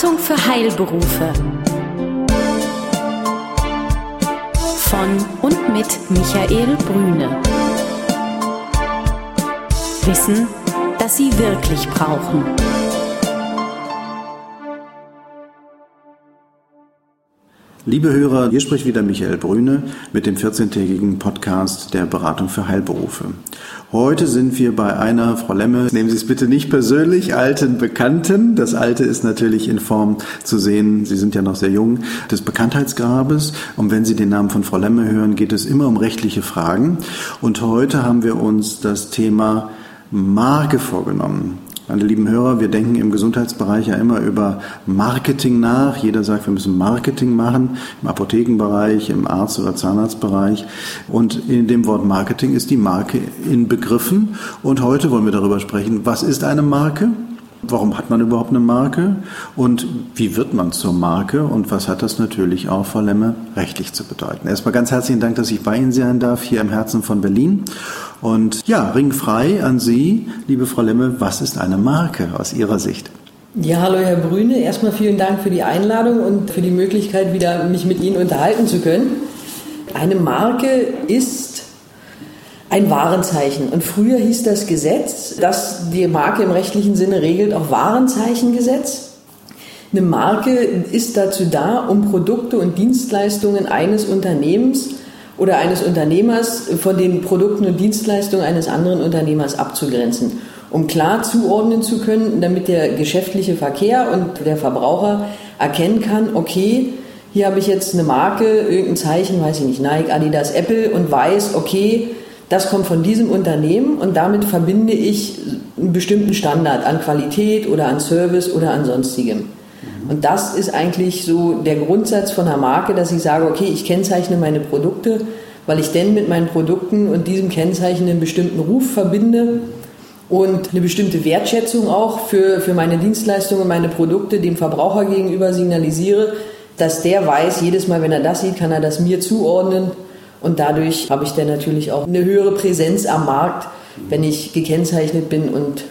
Beratung für Heilberufe. Von und mit Michael Brüne. Wissen, das Sie wirklich brauchen. Liebe Hörer, hier spricht wieder Michael Brüne mit dem 14-tägigen Podcast der Beratung für Heilberufe. Heute sind wir bei einer, Frau Lemme, nehmen Sie es bitte nicht persönlich, alten Bekannten. Das Alte ist natürlich in Form zu sehen, Sie sind ja noch sehr jung, des Bekanntheitsgrabes. Und wenn Sie den Namen von Frau Lemme hören, geht es immer um rechtliche Fragen. Und heute haben wir uns das Thema Marke vorgenommen. Meine lieben Hörer, wir denken im Gesundheitsbereich ja immer über Marketing nach. Jeder sagt, wir müssen Marketing machen, im Apothekenbereich, im Arzt- oder Zahnarztbereich. Und in dem Wort Marketing ist die Marke inbegriffen. Und heute wollen wir darüber sprechen, was ist eine Marke? Warum hat man überhaupt eine Marke? Und wie wird man zur Marke? Und was hat das natürlich auch, Frau Lemme, rechtlich zu bedeuten? Erstmal ganz herzlichen Dank, dass ich bei Ihnen sein darf, hier im Herzen von Berlin. Und ja, ringfrei an Sie, liebe Frau Lemme, was ist eine Marke aus Ihrer Sicht? Ja, hallo Herr Brüne. Erstmal vielen Dank für die Einladung und für die Möglichkeit, wieder mich mit Ihnen unterhalten zu können. Eine Marke ist ein Warenzeichen. Und früher hieß das Gesetz, das die Marke im rechtlichen Sinne regelt, auch Warenzeichengesetz. Eine Marke ist dazu da, um Produkte und Dienstleistungen eines Unternehmens oder eines Unternehmers von den Produkten und Dienstleistungen eines anderen Unternehmers abzugrenzen, um klar zuordnen zu können, damit der geschäftliche Verkehr und der Verbraucher erkennen kann, okay, hier habe ich jetzt eine Marke, irgendein Zeichen, weiß ich nicht, Nike, Adidas, Apple und weiß, okay, das kommt von diesem Unternehmen und damit verbinde ich einen bestimmten Standard an Qualität oder an Service oder an sonstigem. Und das ist eigentlich so der Grundsatz von einer Marke, dass ich sage, okay, ich kennzeichne meine Produkte, weil ich denn mit meinen Produkten und diesem Kennzeichen einen bestimmten Ruf verbinde und eine bestimmte Wertschätzung auch für, für meine Dienstleistungen meine Produkte dem Verbraucher gegenüber signalisiere, dass der weiß, jedes Mal, wenn er das sieht, kann er das mir zuordnen. Und dadurch habe ich dann natürlich auch eine höhere Präsenz am Markt, wenn ich gekennzeichnet bin und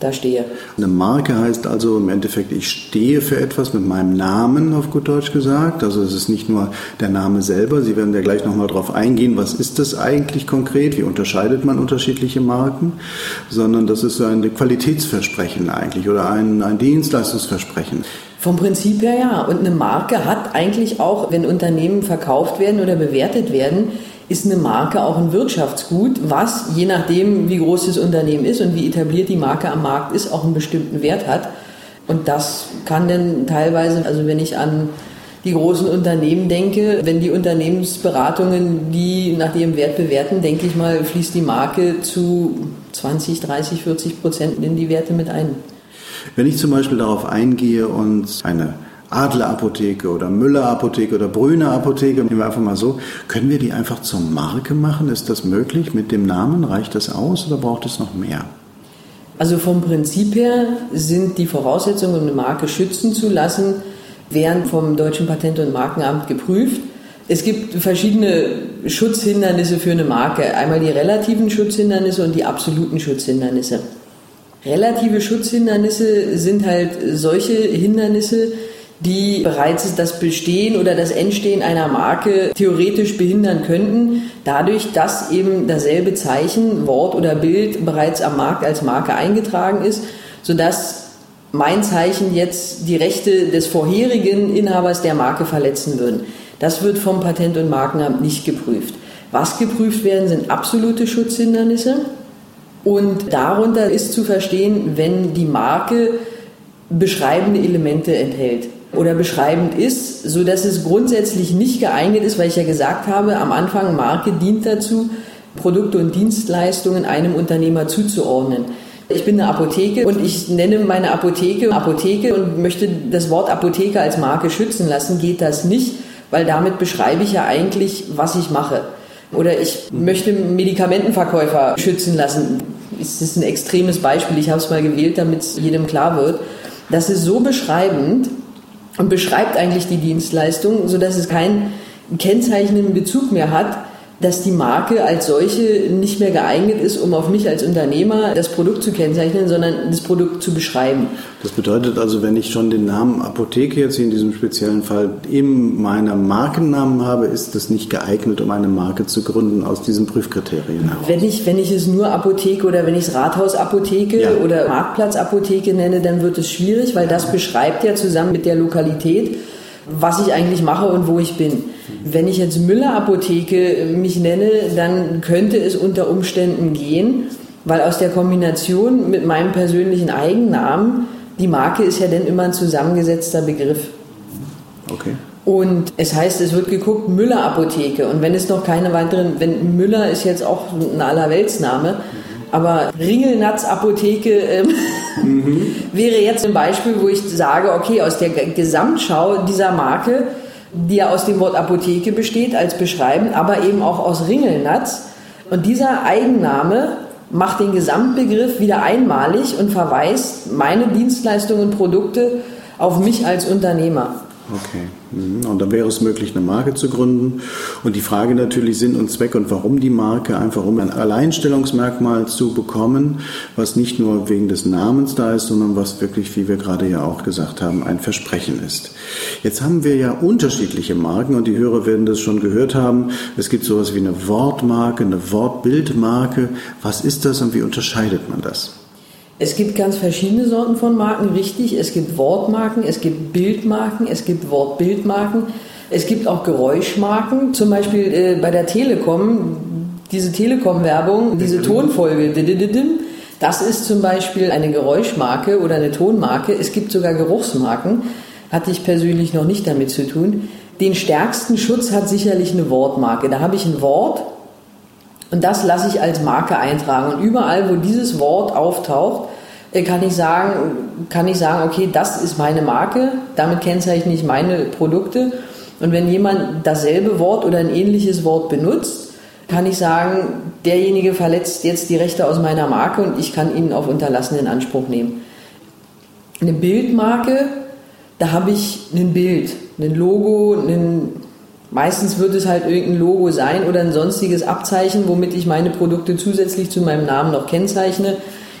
da stehe. Eine Marke heißt also im Endeffekt, ich stehe für etwas mit meinem Namen, auf gut Deutsch gesagt. Also es ist nicht nur der Name selber. Sie werden ja gleich nochmal drauf eingehen, was ist das eigentlich konkret, wie unterscheidet man unterschiedliche Marken, sondern das ist ein Qualitätsversprechen eigentlich oder ein, ein Dienstleistungsversprechen. Vom Prinzip her ja. Und eine Marke hat eigentlich auch, wenn Unternehmen verkauft werden oder bewertet werden, ist eine Marke auch ein Wirtschaftsgut, was je nachdem, wie groß das Unternehmen ist und wie etabliert die Marke am Markt ist, auch einen bestimmten Wert hat. Und das kann dann teilweise, also wenn ich an die großen Unternehmen denke, wenn die Unternehmensberatungen die nach ihrem Wert bewerten, denke ich mal, fließt die Marke zu 20, 30, 40 Prozent in die Werte mit ein. Wenn ich zum Beispiel darauf eingehe und eine Adler Apotheke oder Müller Apotheke oder Brüner Apotheke, nehmen wir einfach mal so, können wir die einfach zur Marke machen? Ist das möglich mit dem Namen? Reicht das aus oder braucht es noch mehr? Also vom Prinzip her sind die Voraussetzungen, um eine Marke schützen zu lassen, werden vom Deutschen Patent- und Markenamt geprüft. Es gibt verschiedene Schutzhindernisse für eine Marke. Einmal die relativen Schutzhindernisse und die absoluten Schutzhindernisse. Relative Schutzhindernisse sind halt solche Hindernisse, die bereits das Bestehen oder das Entstehen einer Marke theoretisch behindern könnten, dadurch, dass eben dasselbe Zeichen, Wort oder Bild bereits am Markt als Marke eingetragen ist, sodass mein Zeichen jetzt die Rechte des vorherigen Inhabers der Marke verletzen würden. Das wird vom Patent- und Markenamt nicht geprüft. Was geprüft werden, sind absolute Schutzhindernisse. Und darunter ist zu verstehen, wenn die Marke beschreibende Elemente enthält oder beschreibend ist, so dass es grundsätzlich nicht geeignet ist, weil ich ja gesagt habe, am Anfang Marke dient dazu, Produkte und Dienstleistungen einem Unternehmer zuzuordnen. Ich bin eine Apotheke und ich nenne meine Apotheke Apotheke und möchte das Wort Apotheke als Marke schützen lassen, geht das nicht, weil damit beschreibe ich ja eigentlich, was ich mache. Oder ich möchte Medikamentenverkäufer schützen lassen. Das ist ein extremes Beispiel, ich habe es mal gewählt, damit es jedem klar wird. Das ist so beschreibend, und beschreibt eigentlich die Dienstleistung, sodass es keinen kennzeichnenden Bezug mehr hat, dass die Marke als solche nicht mehr geeignet ist, um auf mich als Unternehmer das Produkt zu kennzeichnen, sondern das Produkt zu beschreiben. Das bedeutet also, wenn ich schon den Namen Apotheke jetzt in diesem speziellen Fall in meinem Markennamen habe, ist das nicht geeignet, um eine Marke zu gründen aus diesen Prüfkriterien heraus. Wenn ich, wenn ich es nur Apotheke oder wenn ich es Rathausapotheke ja. oder Marktplatzapotheke nenne, dann wird es schwierig, weil das beschreibt ja zusammen mit der Lokalität, was ich eigentlich mache und wo ich bin. Wenn ich jetzt Müller-Apotheke mich nenne, dann könnte es unter Umständen gehen, weil aus der Kombination mit meinem persönlichen Eigennamen, die Marke ist ja dann immer ein zusammengesetzter Begriff. Okay. Und es heißt, es wird geguckt, Müller-Apotheke. Und wenn es noch keine weiteren, wenn Müller ist jetzt auch ein Allerweltsname, aber Ringelnatz-Apotheke ähm, mhm. wäre jetzt ein Beispiel, wo ich sage, okay, aus der Gesamtschau dieser Marke die ja aus dem Wort Apotheke besteht, als beschreiben, aber eben auch aus Ringelnatz. Und dieser Eigenname macht den Gesamtbegriff wieder einmalig und verweist meine Dienstleistungen und Produkte auf mich als Unternehmer. Okay. Mhm. Und dann wäre es möglich, eine Marke zu gründen. Und die Frage natürlich Sinn und Zweck und warum die Marke, einfach um ein Alleinstellungsmerkmal zu bekommen, was nicht nur wegen des Namens da ist, sondern was wirklich, wie wir gerade ja auch gesagt haben, ein Versprechen ist. Jetzt haben wir ja unterschiedliche Marken und die Hörer werden das schon gehört haben. Es gibt sowas wie eine Wortmarke, eine Wortbildmarke. Was ist das und wie unterscheidet man das? Es gibt ganz verschiedene Sorten von Marken, richtig. Es gibt Wortmarken, es gibt Bildmarken, es gibt Wortbildmarken, es gibt auch Geräuschmarken. Zum Beispiel äh, bei der Telekom, diese Telekom-Werbung, diese Tonfolge, das ist zum Beispiel eine Geräuschmarke oder eine Tonmarke. Es gibt sogar Geruchsmarken, hatte ich persönlich noch nicht damit zu tun. Den stärksten Schutz hat sicherlich eine Wortmarke. Da habe ich ein Wort, und das lasse ich als Marke eintragen. Und überall, wo dieses Wort auftaucht, äh, kann ich sagen, kann ich sagen, okay, das ist meine Marke, damit kennzeichne ich meine Produkte. Und wenn jemand dasselbe Wort oder ein ähnliches Wort benutzt, kann ich sagen, derjenige verletzt jetzt die Rechte aus meiner Marke und ich kann ihn auf Unterlassen in Anspruch nehmen. Eine Bildmarke, da habe ich ein Bild, ein Logo, ein Meistens wird es halt irgendein Logo sein oder ein sonstiges Abzeichen, womit ich meine Produkte zusätzlich zu meinem Namen noch kennzeichne.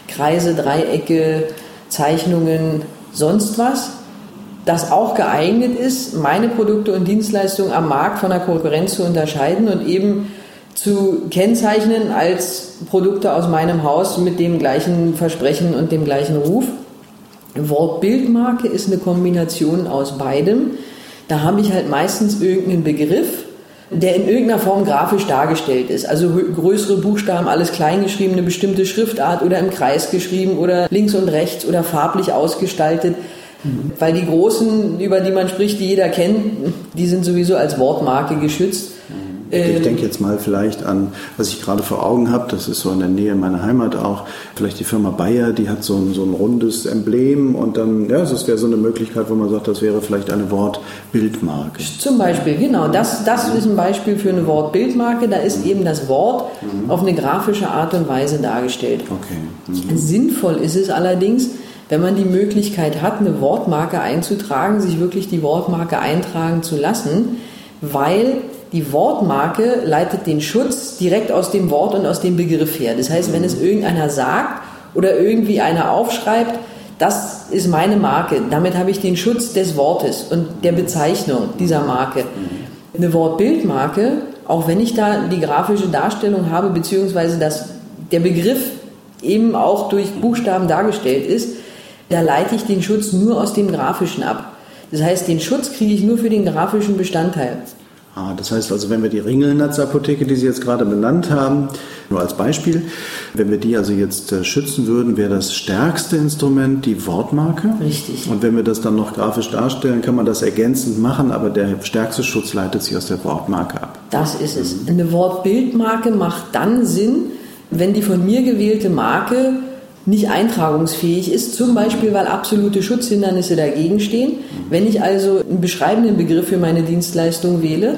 Kreise, Dreiecke, Zeichnungen, sonst was. Das auch geeignet ist, meine Produkte und Dienstleistungen am Markt von der Konkurrenz zu unterscheiden und eben zu kennzeichnen als Produkte aus meinem Haus mit dem gleichen Versprechen und dem gleichen Ruf. Wortbildmarke ist eine Kombination aus beidem. Da habe ich halt meistens irgendeinen Begriff, der in irgendeiner Form grafisch dargestellt ist. Also größere Buchstaben, alles klein geschrieben, eine bestimmte Schriftart oder im Kreis geschrieben oder links und rechts oder farblich ausgestaltet. Mhm. Weil die großen, über die man spricht, die jeder kennt, die sind sowieso als Wortmarke geschützt. Ich ähm, denke jetzt mal vielleicht an, was ich gerade vor Augen habe, das ist so in der Nähe meiner Heimat auch, vielleicht die Firma Bayer, die hat so ein, so ein rundes Emblem und dann, ja, das wäre so eine Möglichkeit, wo man sagt, das wäre vielleicht eine Wortbildmarke. Zum Beispiel, genau, das, das ist ein Beispiel für eine Wortbildmarke, da ist eben das Wort mhm. auf eine grafische Art und Weise dargestellt. Okay. Mhm. Sinnvoll ist es allerdings, wenn man die Möglichkeit hat, eine Wortmarke einzutragen, sich wirklich die Wortmarke eintragen zu lassen, weil die Wortmarke leitet den Schutz direkt aus dem Wort und aus dem Begriff her. Das heißt, wenn es irgendeiner sagt oder irgendwie einer aufschreibt, das ist meine Marke. Damit habe ich den Schutz des Wortes und der Bezeichnung dieser Marke. Eine Wortbildmarke, auch wenn ich da die grafische Darstellung habe, beziehungsweise dass der Begriff eben auch durch Buchstaben dargestellt ist, da leite ich den Schutz nur aus dem Grafischen ab. Das heißt, den Schutz kriege ich nur für den grafischen Bestandteil. Ah, das heißt also, wenn wir die Ringelnatz-Apotheke, die Sie jetzt gerade benannt haben, nur als Beispiel, wenn wir die also jetzt äh, schützen würden, wäre das stärkste Instrument die Wortmarke. Richtig. Und wenn wir das dann noch grafisch darstellen, kann man das ergänzend machen, aber der stärkste Schutz leitet sich aus der Wortmarke ab. Das ist es. Eine Wortbildmarke macht dann Sinn, wenn die von mir gewählte Marke nicht eintragungsfähig ist, zum Beispiel weil absolute Schutzhindernisse dagegen stehen. Wenn ich also einen beschreibenden Begriff für meine Dienstleistung wähle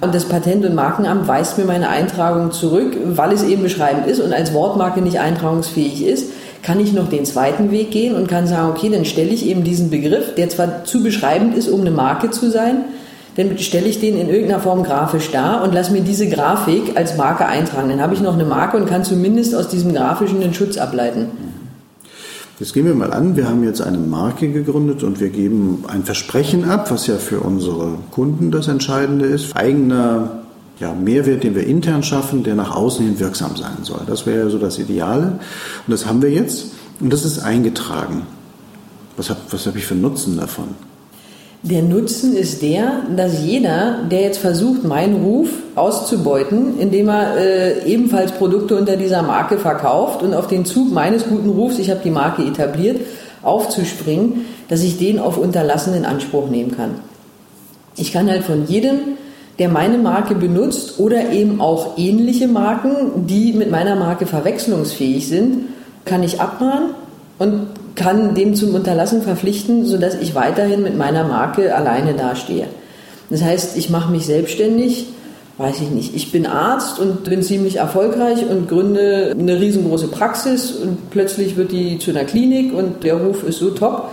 und das Patent- und Markenamt weist mir meine Eintragung zurück, weil es eben beschreibend ist und als Wortmarke nicht eintragungsfähig ist, kann ich noch den zweiten Weg gehen und kann sagen, okay, dann stelle ich eben diesen Begriff, der zwar zu beschreibend ist, um eine Marke zu sein, dann stelle ich den in irgendeiner Form grafisch dar und lasse mir diese Grafik als Marke eintragen. Dann habe ich noch eine Marke und kann zumindest aus diesem grafischen den Schutz ableiten. Jetzt gehen wir mal an, wir haben jetzt eine Marke gegründet und wir geben ein Versprechen ab, was ja für unsere Kunden das Entscheidende ist. Eigener ja, Mehrwert, den wir intern schaffen, der nach außen hin wirksam sein soll. Das wäre ja so das Ideale. Und das haben wir jetzt und das ist eingetragen. Was habe was hab ich für Nutzen davon? Der Nutzen ist der, dass jeder, der jetzt versucht, meinen Ruf auszubeuten, indem er äh, ebenfalls Produkte unter dieser Marke verkauft und auf den Zug meines guten Rufs, ich habe die Marke etabliert, aufzuspringen, dass ich den auf Unterlassen in Anspruch nehmen kann. Ich kann halt von jedem, der meine Marke benutzt oder eben auch ähnliche Marken, die mit meiner Marke verwechslungsfähig sind, kann ich abmahnen und kann dem zum Unterlassen verpflichten, sodass ich weiterhin mit meiner Marke alleine dastehe. Das heißt, ich mache mich selbstständig, weiß ich nicht. Ich bin Arzt und bin ziemlich erfolgreich und gründe eine riesengroße Praxis und plötzlich wird die zu einer Klinik und der Ruf ist so top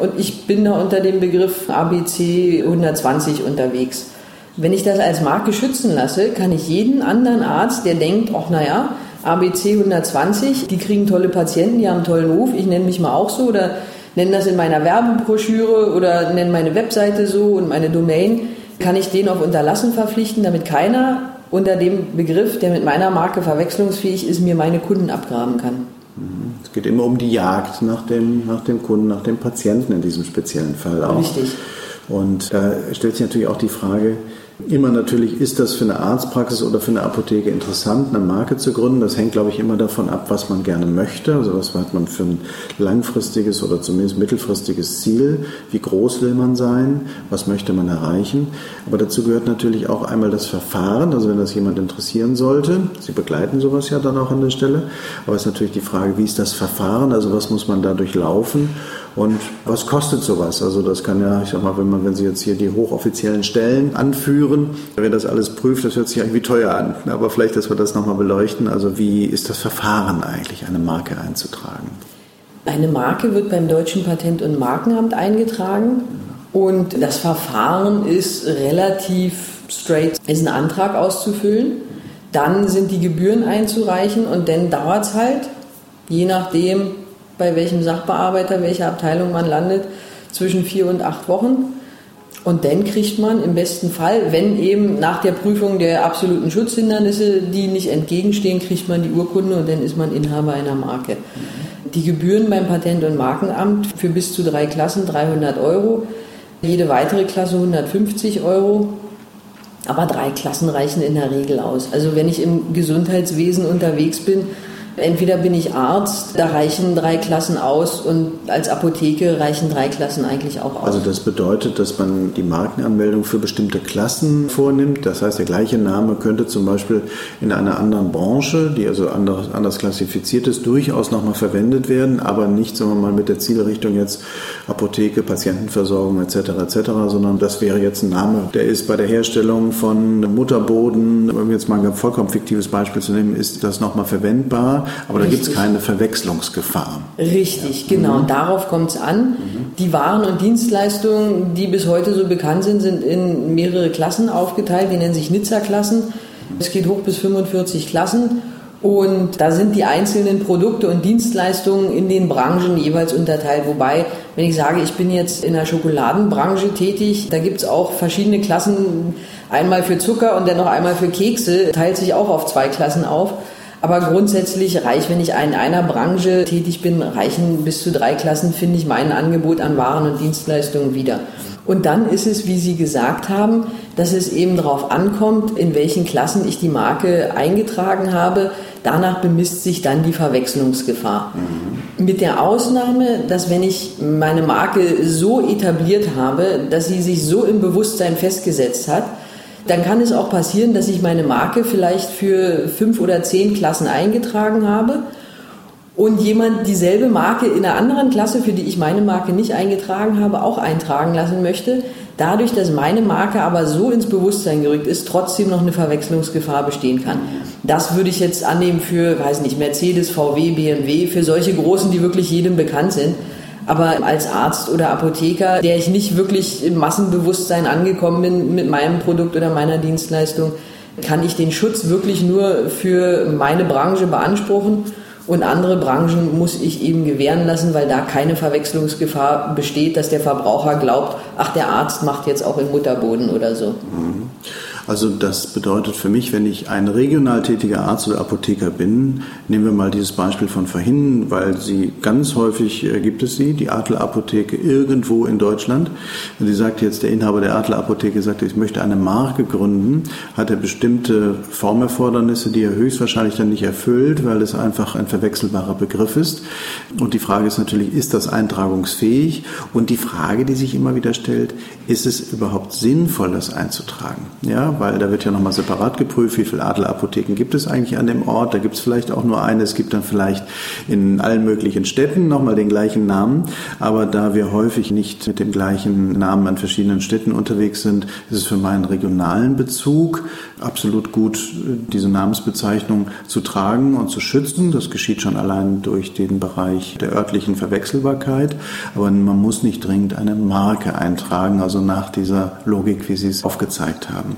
und ich bin da unter dem Begriff ABC 120 unterwegs. Wenn ich das als Marke schützen lasse, kann ich jeden anderen Arzt, der denkt, ach naja, ABC 120, die kriegen tolle Patienten, die haben einen tollen Ruf, ich nenne mich mal auch so oder nenne das in meiner Werbebroschüre oder nenne meine Webseite so und meine Domain, kann ich den auf Unterlassen verpflichten, damit keiner unter dem Begriff, der mit meiner Marke verwechslungsfähig ist, mir meine Kunden abgraben kann. Mhm. Es geht immer um die Jagd nach dem, nach dem Kunden, nach dem Patienten in diesem speziellen Fall auch. Richtig. Und da stellt sich natürlich auch die Frage, Immer natürlich ist das für eine Arztpraxis oder für eine Apotheke interessant, eine Marke zu gründen. Das hängt, glaube ich, immer davon ab, was man gerne möchte. Also was hat man für ein langfristiges oder zumindest mittelfristiges Ziel? Wie groß will man sein? Was möchte man erreichen? Aber dazu gehört natürlich auch einmal das Verfahren. Also wenn das jemand interessieren sollte, Sie begleiten sowas ja dann auch an der Stelle. Aber es ist natürlich die Frage, wie ist das Verfahren? Also was muss man da durchlaufen? Und was kostet sowas? Also das kann ja, ich sag mal, wenn man, wenn Sie jetzt hier die hochoffiziellen Stellen anführen, wer das alles prüft, das hört sich irgendwie teuer an. Aber vielleicht, dass wir das nochmal beleuchten. Also wie ist das Verfahren eigentlich, eine Marke einzutragen? Eine Marke wird beim Deutschen Patent- und Markenamt eingetragen und das Verfahren ist relativ straight. Es ist ein Antrag auszufüllen, dann sind die Gebühren einzureichen und dann dauert es halt, je nachdem, bei welchem Sachbearbeiter, welcher Abteilung man landet, zwischen vier und acht Wochen. Und dann kriegt man im besten Fall, wenn eben nach der Prüfung der absoluten Schutzhindernisse, die nicht entgegenstehen, kriegt man die Urkunde und dann ist man Inhaber einer Marke. Die Gebühren beim Patent- und Markenamt für bis zu drei Klassen 300 Euro, jede weitere Klasse 150 Euro. Aber drei Klassen reichen in der Regel aus. Also wenn ich im Gesundheitswesen unterwegs bin, Entweder bin ich Arzt, da reichen drei Klassen aus und als Apotheke reichen drei Klassen eigentlich auch aus. Also das bedeutet, dass man die Markenanmeldung für bestimmte Klassen vornimmt. Das heißt, der gleiche Name könnte zum Beispiel in einer anderen Branche, die also anders, anders klassifiziert ist, durchaus nochmal verwendet werden, aber nicht, sagen wir mal, mit der Zielrichtung jetzt Apotheke, Patientenversorgung etc. etc., sondern das wäre jetzt ein Name, der ist bei der Herstellung von Mutterboden, um jetzt mal ein vollkommen fiktives Beispiel zu nehmen, ist das nochmal verwendbar aber da gibt es keine Verwechslungsgefahr. Richtig, ja. genau. Mhm. Darauf kommt es an. Mhm. Die Waren und Dienstleistungen, die bis heute so bekannt sind, sind in mehrere Klassen aufgeteilt. Die nennen sich Nizza-Klassen. Es geht hoch bis 45 Klassen. Und da sind die einzelnen Produkte und Dienstleistungen in den Branchen jeweils unterteilt. Wobei, wenn ich sage, ich bin jetzt in der Schokoladenbranche tätig, da gibt es auch verschiedene Klassen, einmal für Zucker und dann noch einmal für Kekse, teilt sich auch auf zwei Klassen auf. Aber grundsätzlich reicht, wenn ich in einer Branche tätig bin, reichen bis zu drei Klassen, finde ich mein Angebot an Waren und Dienstleistungen wieder. Und dann ist es, wie Sie gesagt haben, dass es eben darauf ankommt, in welchen Klassen ich die Marke eingetragen habe. Danach bemisst sich dann die Verwechslungsgefahr. Mhm. Mit der Ausnahme, dass wenn ich meine Marke so etabliert habe, dass sie sich so im Bewusstsein festgesetzt hat, dann kann es auch passieren, dass ich meine Marke vielleicht für fünf oder zehn Klassen eingetragen habe und jemand dieselbe Marke in einer anderen Klasse, für die ich meine Marke nicht eingetragen habe, auch eintragen lassen möchte. Dadurch, dass meine Marke aber so ins Bewusstsein gerückt ist, trotzdem noch eine Verwechslungsgefahr bestehen kann. Das würde ich jetzt annehmen für, weiß nicht, Mercedes, VW, BMW, für solche großen, die wirklich jedem bekannt sind. Aber als Arzt oder Apotheker, der ich nicht wirklich im Massenbewusstsein angekommen bin mit meinem Produkt oder meiner Dienstleistung, kann ich den Schutz wirklich nur für meine Branche beanspruchen und andere Branchen muss ich eben gewähren lassen, weil da keine Verwechslungsgefahr besteht, dass der Verbraucher glaubt, ach, der Arzt macht jetzt auch im Mutterboden oder so. Mhm. Also das bedeutet für mich, wenn ich ein regional tätiger Arzt oder Apotheker bin, nehmen wir mal dieses Beispiel von vorhin, weil sie ganz häufig äh, gibt es sie, die Adler Apotheke irgendwo in Deutschland. Sie sagt jetzt, der Inhaber der Adler Apotheke sagt, ich möchte eine Marke gründen, hat er bestimmte Formerfordernisse, die er höchstwahrscheinlich dann nicht erfüllt, weil es einfach ein verwechselbarer Begriff ist. Und die Frage ist natürlich, ist das eintragungsfähig? Und die Frage, die sich immer wieder stellt, ist es überhaupt sinnvoll, das einzutragen? Ja, weil da wird ja nochmal separat geprüft, wie viele Adlerapotheken gibt es eigentlich an dem Ort. Da gibt es vielleicht auch nur eine. Es gibt dann vielleicht in allen möglichen Städten nochmal den gleichen Namen. Aber da wir häufig nicht mit dem gleichen Namen an verschiedenen Städten unterwegs sind, ist es für meinen regionalen Bezug absolut gut, diese Namensbezeichnung zu tragen und zu schützen. Das geschieht schon allein durch den Bereich der örtlichen Verwechselbarkeit. Aber man muss nicht dringend eine Marke eintragen, also nach dieser Logik, wie Sie es aufgezeigt haben.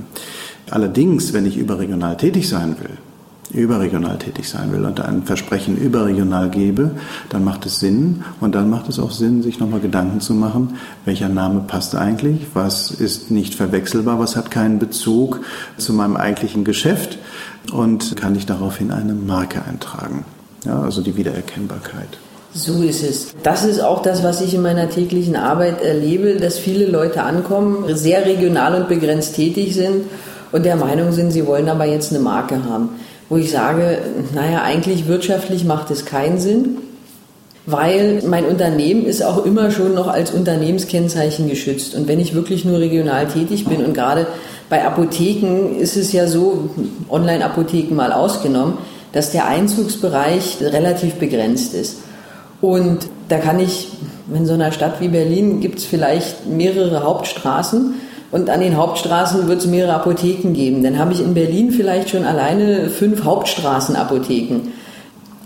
Allerdings, wenn ich überregional tätig sein will, überregional tätig sein will und ein Versprechen überregional gebe, dann macht es Sinn und dann macht es auch Sinn, sich nochmal Gedanken zu machen, welcher Name passt eigentlich, was ist nicht verwechselbar, was hat keinen Bezug zu meinem eigentlichen Geschäft und kann ich daraufhin eine Marke eintragen. Ja, also die Wiedererkennbarkeit. So ist es. Das ist auch das, was ich in meiner täglichen Arbeit erlebe, dass viele Leute ankommen, sehr regional und begrenzt tätig sind und der Meinung sind, sie wollen aber jetzt eine Marke haben. Wo ich sage, naja, eigentlich wirtschaftlich macht es keinen Sinn, weil mein Unternehmen ist auch immer schon noch als Unternehmenskennzeichen geschützt. Und wenn ich wirklich nur regional tätig bin und gerade bei Apotheken ist es ja so, Online-Apotheken mal ausgenommen, dass der Einzugsbereich relativ begrenzt ist. Und da kann ich, in so einer Stadt wie Berlin gibt es vielleicht mehrere Hauptstraßen und an den Hauptstraßen wird es mehrere Apotheken geben. Dann habe ich in Berlin vielleicht schon alleine fünf Hauptstraßenapotheken.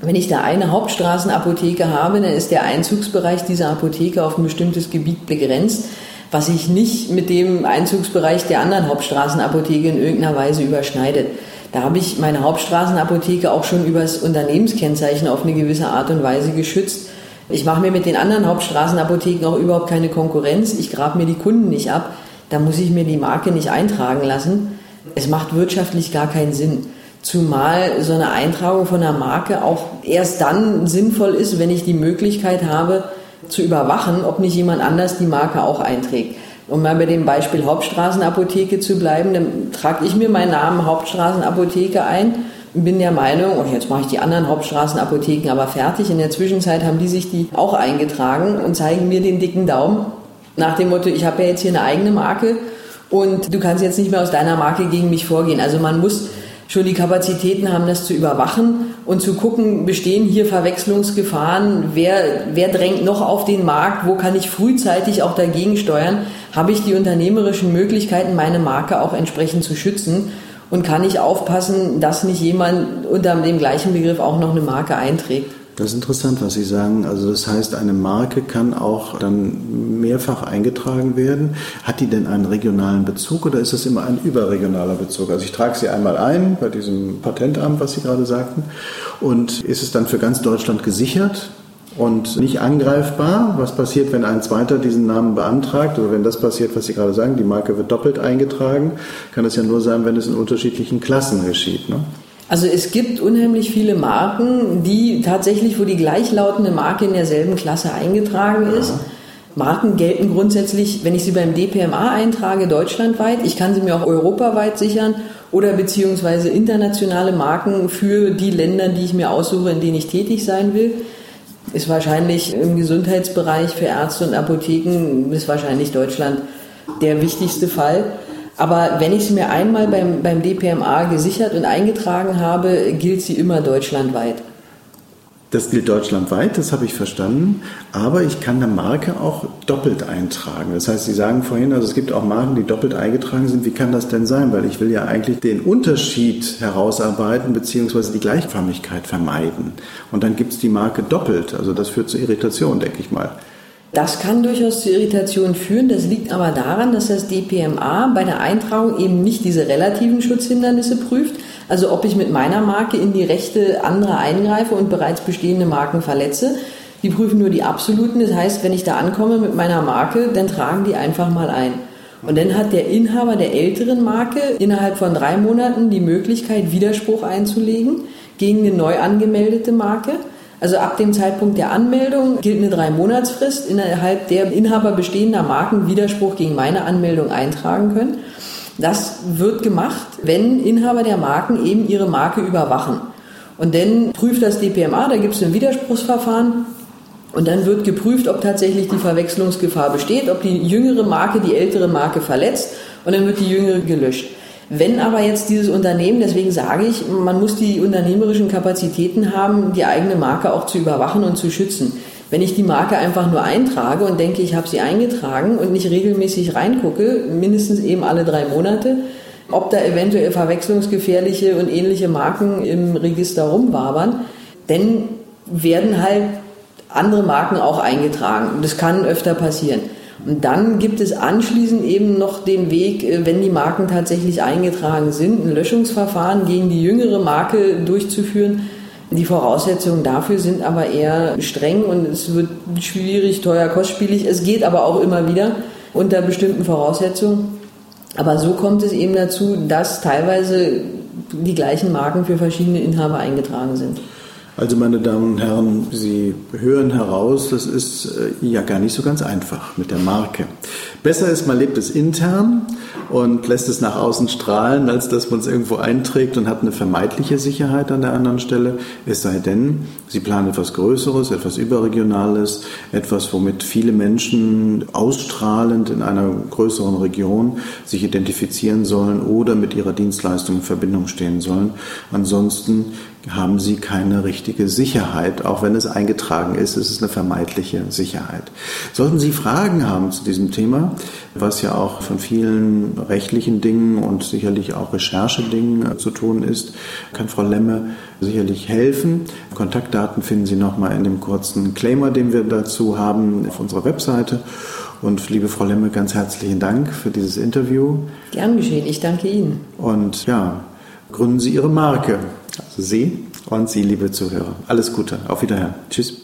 Wenn ich da eine Hauptstraßenapotheke habe, dann ist der Einzugsbereich dieser Apotheke auf ein bestimmtes Gebiet begrenzt, was sich nicht mit dem Einzugsbereich der anderen Hauptstraßenapotheke in irgendeiner Weise überschneidet. Da habe ich meine Hauptstraßenapotheke auch schon über das Unternehmenskennzeichen auf eine gewisse Art und Weise geschützt. Ich mache mir mit den anderen Hauptstraßenapotheken auch überhaupt keine Konkurrenz. Ich grabe mir die Kunden nicht ab da muss ich mir die Marke nicht eintragen lassen. Es macht wirtschaftlich gar keinen Sinn. Zumal so eine Eintragung von einer Marke auch erst dann sinnvoll ist, wenn ich die Möglichkeit habe, zu überwachen, ob nicht jemand anders die Marke auch einträgt. Um mal bei dem Beispiel Hauptstraßenapotheke zu bleiben, dann trage ich mir meinen Namen Hauptstraßenapotheke ein und bin der Meinung, und jetzt mache ich die anderen Hauptstraßenapotheken aber fertig. In der Zwischenzeit haben die sich die auch eingetragen und zeigen mir den dicken Daumen nach dem Motto, ich habe ja jetzt hier eine eigene Marke und du kannst jetzt nicht mehr aus deiner Marke gegen mich vorgehen. Also man muss schon die Kapazitäten haben, das zu überwachen und zu gucken, bestehen hier Verwechslungsgefahren, wer, wer drängt noch auf den Markt, wo kann ich frühzeitig auch dagegen steuern, habe ich die unternehmerischen Möglichkeiten, meine Marke auch entsprechend zu schützen und kann ich aufpassen, dass nicht jemand unter dem gleichen Begriff auch noch eine Marke einträgt. Das ist interessant, was Sie sagen. Also das heißt, eine Marke kann auch dann mehrfach eingetragen werden. Hat die denn einen regionalen Bezug oder ist es immer ein überregionaler Bezug? Also ich trage sie einmal ein bei diesem Patentamt, was Sie gerade sagten. Und ist es dann für ganz Deutschland gesichert? und nicht angreifbar. Was passiert, wenn ein zweiter diesen Namen beantragt oder wenn das passiert, was Sie gerade sagen, die Marke wird doppelt eingetragen, kann es ja nur sein, wenn es in unterschiedlichen Klassen geschieht. Ne? Also es gibt unheimlich viele Marken, die tatsächlich, wo die gleichlautende Marke in derselben Klasse eingetragen ist. Ja. Marken gelten grundsätzlich, wenn ich sie beim DPMA eintrage, deutschlandweit. Ich kann sie mir auch europaweit sichern oder beziehungsweise internationale Marken für die Länder, die ich mir aussuche, in denen ich tätig sein will. Ist wahrscheinlich im Gesundheitsbereich für Ärzte und Apotheken, ist wahrscheinlich Deutschland der wichtigste Fall. Aber wenn ich sie mir einmal beim, beim DPMA gesichert und eingetragen habe, gilt sie immer deutschlandweit. Das gilt deutschlandweit, das habe ich verstanden. Aber ich kann eine Marke auch doppelt eintragen. Das heißt, Sie sagen vorhin, also es gibt auch Marken, die doppelt eingetragen sind. Wie kann das denn sein? Weil ich will ja eigentlich den Unterschied herausarbeiten bzw. die Gleichförmigkeit vermeiden. Und dann gibt es die Marke doppelt. Also das führt zu Irritation, denke ich mal. Das kann durchaus zu Irritationen führen. Das liegt aber daran, dass das DPMA bei der Eintragung eben nicht diese relativen Schutzhindernisse prüft, also ob ich mit meiner Marke in die Rechte anderer eingreife und bereits bestehende Marken verletze. Die prüfen nur die absoluten. Das heißt, wenn ich da ankomme mit meiner Marke, dann tragen die einfach mal ein. Und dann hat der Inhaber der älteren Marke innerhalb von drei Monaten die Möglichkeit, Widerspruch einzulegen gegen eine neu angemeldete Marke. Also ab dem Zeitpunkt der Anmeldung gilt eine Drei-Monatsfrist, innerhalb der Inhaber bestehender Marken Widerspruch gegen meine Anmeldung eintragen können. Das wird gemacht, wenn Inhaber der Marken eben ihre Marke überwachen. Und dann prüft das DPMA, da gibt es ein Widerspruchsverfahren und dann wird geprüft, ob tatsächlich die Verwechslungsgefahr besteht, ob die jüngere Marke die ältere Marke verletzt und dann wird die jüngere gelöscht. Wenn aber jetzt dieses Unternehmen, deswegen sage ich, man muss die unternehmerischen Kapazitäten haben, die eigene Marke auch zu überwachen und zu schützen. Wenn ich die Marke einfach nur eintrage und denke, ich habe sie eingetragen und nicht regelmäßig reingucke, mindestens eben alle drei Monate, ob da eventuell verwechslungsgefährliche und ähnliche Marken im Register rumwabern, dann werden halt andere Marken auch eingetragen. Und das kann öfter passieren. Und dann gibt es anschließend eben noch den Weg, äh, wenn die Marken tatsächlich eingetragen sind, ein Löschungsverfahren gegen die jüngere Marke durchzuführen. Die Voraussetzungen dafür sind aber eher streng und es wird schwierig, teuer, kostspielig. Es geht aber auch immer wieder unter bestimmten Voraussetzungen. Aber so kommt es eben dazu, dass teilweise die gleichen Marken für verschiedene Inhaber eingetragen sind. Also meine Damen und Herren, Sie hören heraus, das ist äh, ja gar nicht so ganz einfach mit der Marke. Besser ist, man lebt es intern und lässt es nach außen strahlen, als dass man es irgendwo einträgt und hat eine vermeidliche Sicherheit an der anderen Stelle. Es sei denn, Sie planen etwas Größeres, etwas Überregionales, etwas, womit viele Menschen ausstrahlend in einer größeren Region sich identifizieren sollen oder mit ihrer Dienstleistung in Verbindung stehen sollen. Ansonsten haben sie keine richtige Sicherheit. Auch wenn es eingetragen ist, ist es eine vermeidliche Sicherheit. Sollten Sie Fragen haben zu diesem Thema, was ja auch von vielen rechtlichen Dingen und sicherlich auch Recherchedingen zu tun ist, kann Frau Lemme sicherlich helfen. Kontaktdaten finden Sie nochmal in dem kurzen Claimer, den wir dazu haben auf unserer Webseite. Und liebe Frau Lemme, ganz herzlichen Dank für dieses Interview. Gern geschehen, ich danke Ihnen. Und ja, gründen Sie Ihre Marke. Also Sie und Sie, liebe Zuhörer. Alles Gute. Auf Wiederhören. Tschüss.